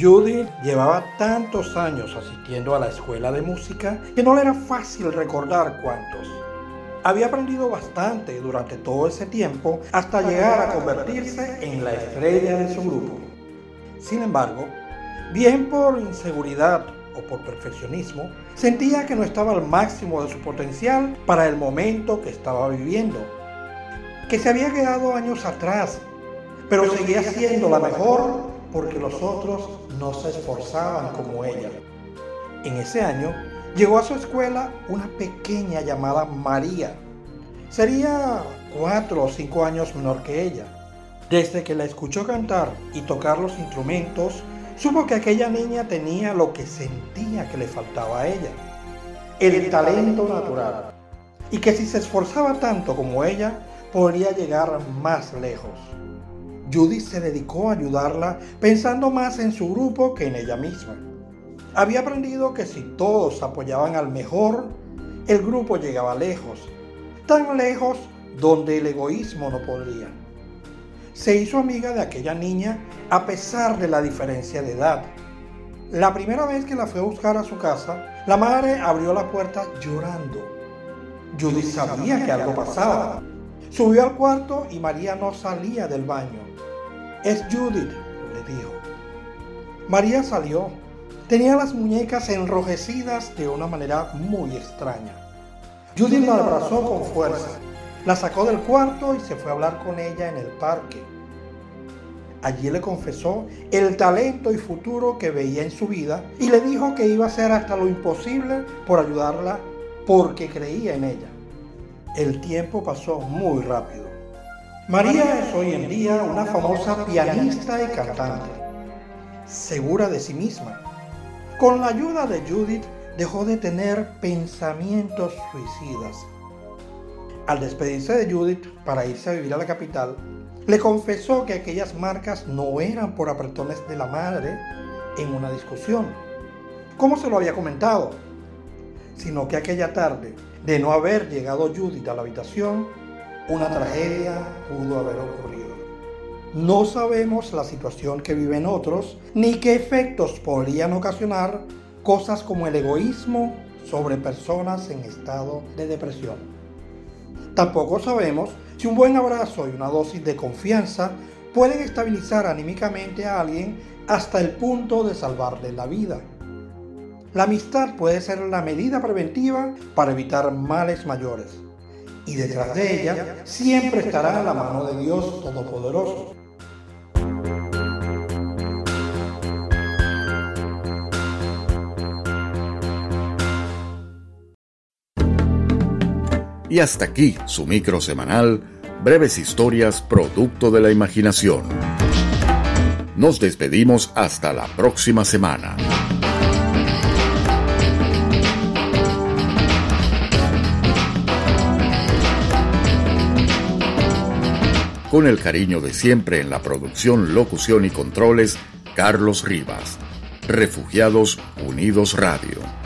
Judy llevaba tantos años asistiendo a la escuela de música que no le era fácil recordar cuántos. Había aprendido bastante durante todo ese tiempo hasta llegar a convertirse en la estrella de su grupo. Sin embargo, bien por inseguridad o por perfeccionismo, sentía que no estaba al máximo de su potencial para el momento que estaba viviendo, que se había quedado años atrás, pero seguía siendo la mejor porque los otros no se esforzaban como ella. En ese año llegó a su escuela una pequeña llamada María. Sería cuatro o cinco años menor que ella. Desde que la escuchó cantar y tocar los instrumentos, supo que aquella niña tenía lo que sentía que le faltaba a ella, el talento natural, y que si se esforzaba tanto como ella, podría llegar más lejos. Judy se dedicó a ayudarla pensando más en su grupo que en ella misma. Había aprendido que si todos apoyaban al mejor, el grupo llegaba lejos, tan lejos donde el egoísmo no podría. Se hizo amiga de aquella niña a pesar de la diferencia de edad. La primera vez que la fue a buscar a su casa, la madre abrió la puerta llorando. Judy sabía que algo pasaba. Subió al cuarto y María no salía del baño. Es Judith, le dijo. María salió. Tenía las muñecas enrojecidas de una manera muy extraña. Judith la abrazó con fuerza, la sacó del cuarto y se fue a hablar con ella en el parque. Allí le confesó el talento y futuro que veía en su vida y le dijo que iba a hacer hasta lo imposible por ayudarla porque creía en ella. El tiempo pasó muy rápido. María es hoy en día una famosa pianista y cantante, segura de sí misma. Con la ayuda de Judith dejó de tener pensamientos suicidas. Al despedirse de Judith para irse a vivir a la capital, le confesó que aquellas marcas no eran por apretones de la madre en una discusión, como se lo había comentado, sino que aquella tarde, de no haber llegado Judith a la habitación, una tragedia pudo haber ocurrido. No sabemos la situación que viven otros, ni qué efectos podrían ocasionar cosas como el egoísmo sobre personas en estado de depresión. Tampoco sabemos si un buen abrazo y una dosis de confianza pueden estabilizar anímicamente a alguien hasta el punto de salvarle la vida. La amistad puede ser la medida preventiva para evitar males mayores y detrás de ella siempre estará la mano de Dios Todopoderoso. Y hasta aquí su micro semanal, breves historias producto de la imaginación. Nos despedimos hasta la próxima semana. Con el cariño de siempre en la producción, locución y controles, Carlos Rivas. Refugiados Unidos Radio.